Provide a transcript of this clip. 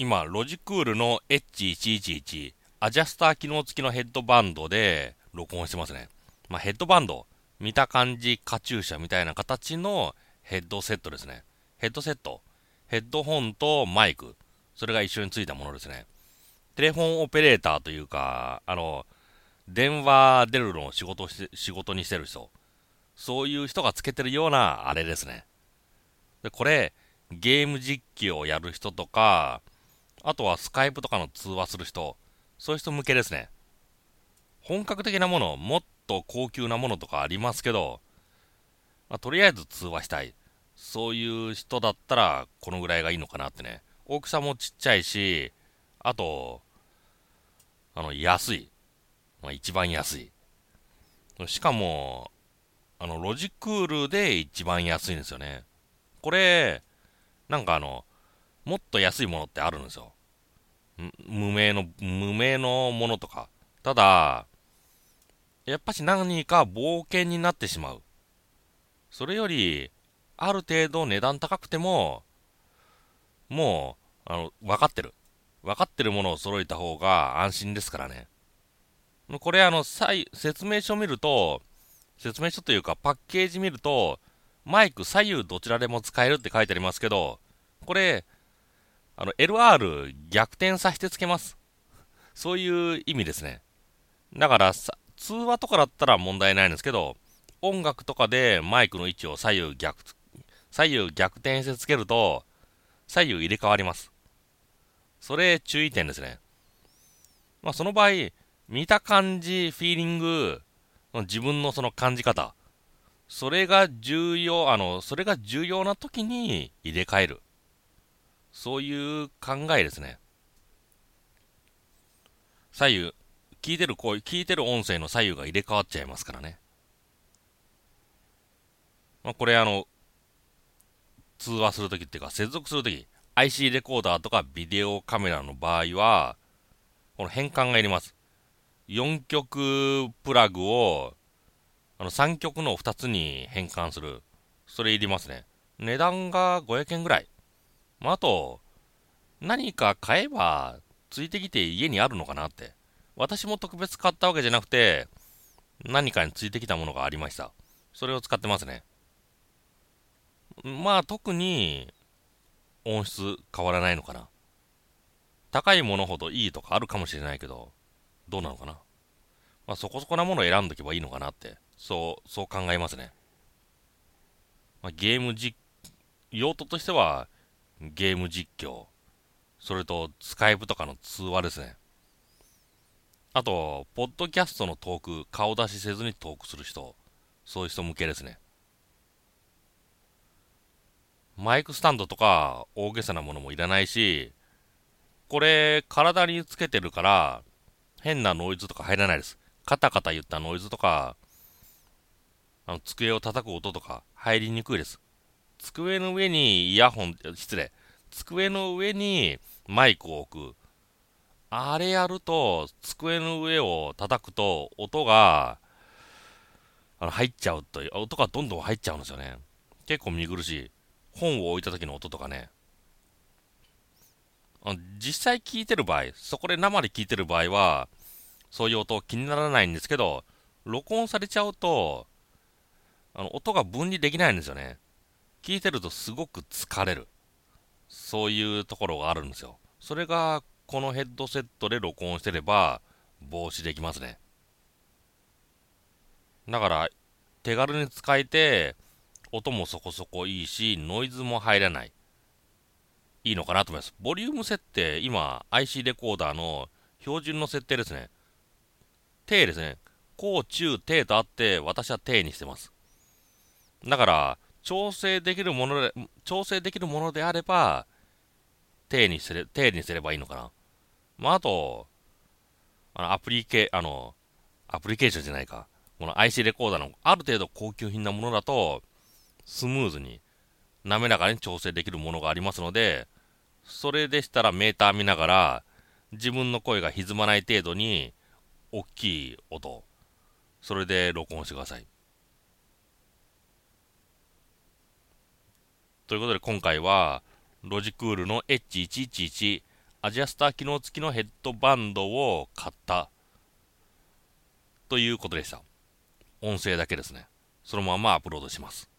今、ロジクールの H111 アジャスター機能付きのヘッドバンドで録音してますね。まあ、ヘッドバンド、見た感じカチューシャみたいな形のヘッドセットですね。ヘッドセット。ヘッドホンとマイク。それが一緒についたものですね。テレフォンオペレーターというか、あの、電話出るのを仕事し仕事にしてる人。そういう人がつけてるようなあれですね。で、これ、ゲーム実況をやる人とか、あとはスカイプとかの通話する人、そういう人向けですね。本格的なもの、もっと高級なものとかありますけど、まあ、とりあえず通話したい。そういう人だったら、このぐらいがいいのかなってね。大きさもちっちゃいし、あと、あの、安い。まあ、一番安い。しかも、あの、ロジクールで一番安いんですよね。これ、なんかあの、もっと安いものってあるんですよ。無名の、無名のものとか。ただ、やっぱし何か冒険になってしまう。それより、ある程度値段高くても、もう、あの、分かってる。分かってるものを揃えた方が安心ですからね。これあの、説明書見ると、説明書というかパッケージ見ると、マイク左右どちらでも使えるって書いてありますけど、これ、あの、LR 逆転させてつけます。そういう意味ですね。だから通話とかだったら問題ないんですけど、音楽とかでマイクの位置を左右逆、左右逆転してつけると、左右入れ替わります。それ注意点ですね。まあその場合、見た感じ、フィーリング、自分のその感じ方、それが重要、あの、それが重要な時に入れ替える。そういう考えですね。左右、聞いてる声、聞いてる音声の左右が入れ替わっちゃいますからね。まあ、これあの、通話するときっていうか、接続するとき、IC レコーダーとかビデオカメラの場合は、この変換がいります。4極プラグを、あの3極の2つに変換する。それいりますね。値段が500円ぐらい。まあ、あと、何か買えば、ついてきて家にあるのかなって。私も特別買ったわけじゃなくて、何かについてきたものがありました。それを使ってますね。まあ特に音質変わらないのかな。高いものほどいいとかあるかもしれないけど、どうなのかな。まあそこそこなものを選んどけばいいのかなって、そう、そう考えますね。まあ、ゲーム実、用途としてはゲーム実況、それとスカイプとかの通話ですね。あと、ポッドキャストのトーク、顔出しせずにトークする人、そういう人向けですね。マイクスタンドとか大げさなものもいらないし、これ、体につけてるから、変なノイズとか入らないです。カタカタ言ったノイズとか、あの、机を叩く音とか入りにくいです。机の上にイヤホン、失礼。机の上にマイクを置く。あれやると、机の上を叩くと、音が、あの、入っちゃうという、音がどんどん入っちゃうんですよね。結構見苦しい。本を置いた時の音とかね。実際聞いてる場合、そこで生で聞いてる場合は、そういう音気にならないんですけど、録音されちゃうと、あの、音が分離できないんですよね。聞いてるとすごく疲れる。そういうところがあるんですよ。それがこのヘッドセットで録音してれば防止できますね。だから手軽に使えて音もそこそこいいしノイズも入らない。いいのかなと思います。ボリューム設定、今 IC レコーダーの標準の設定ですね。低ですね。高中低とあって私は低にしてます。だから調整できるもので、調整できるものであれば、低にすれ、低にすればいいのかな。まあ、あと、あの、アプリケ、あの、アプリケーションじゃないか。この IC レコーダーのある程度高級品なものだと、スムーズに、滑らかに調整できるものがありますので、それでしたらメーター見ながら、自分の声が歪まない程度に、大きい音、それで録音してください。ということで今回は、ロジクールの H111 アジャスター機能付きのヘッドバンドを買ったということでした。音声だけですね。そのままアップロードします。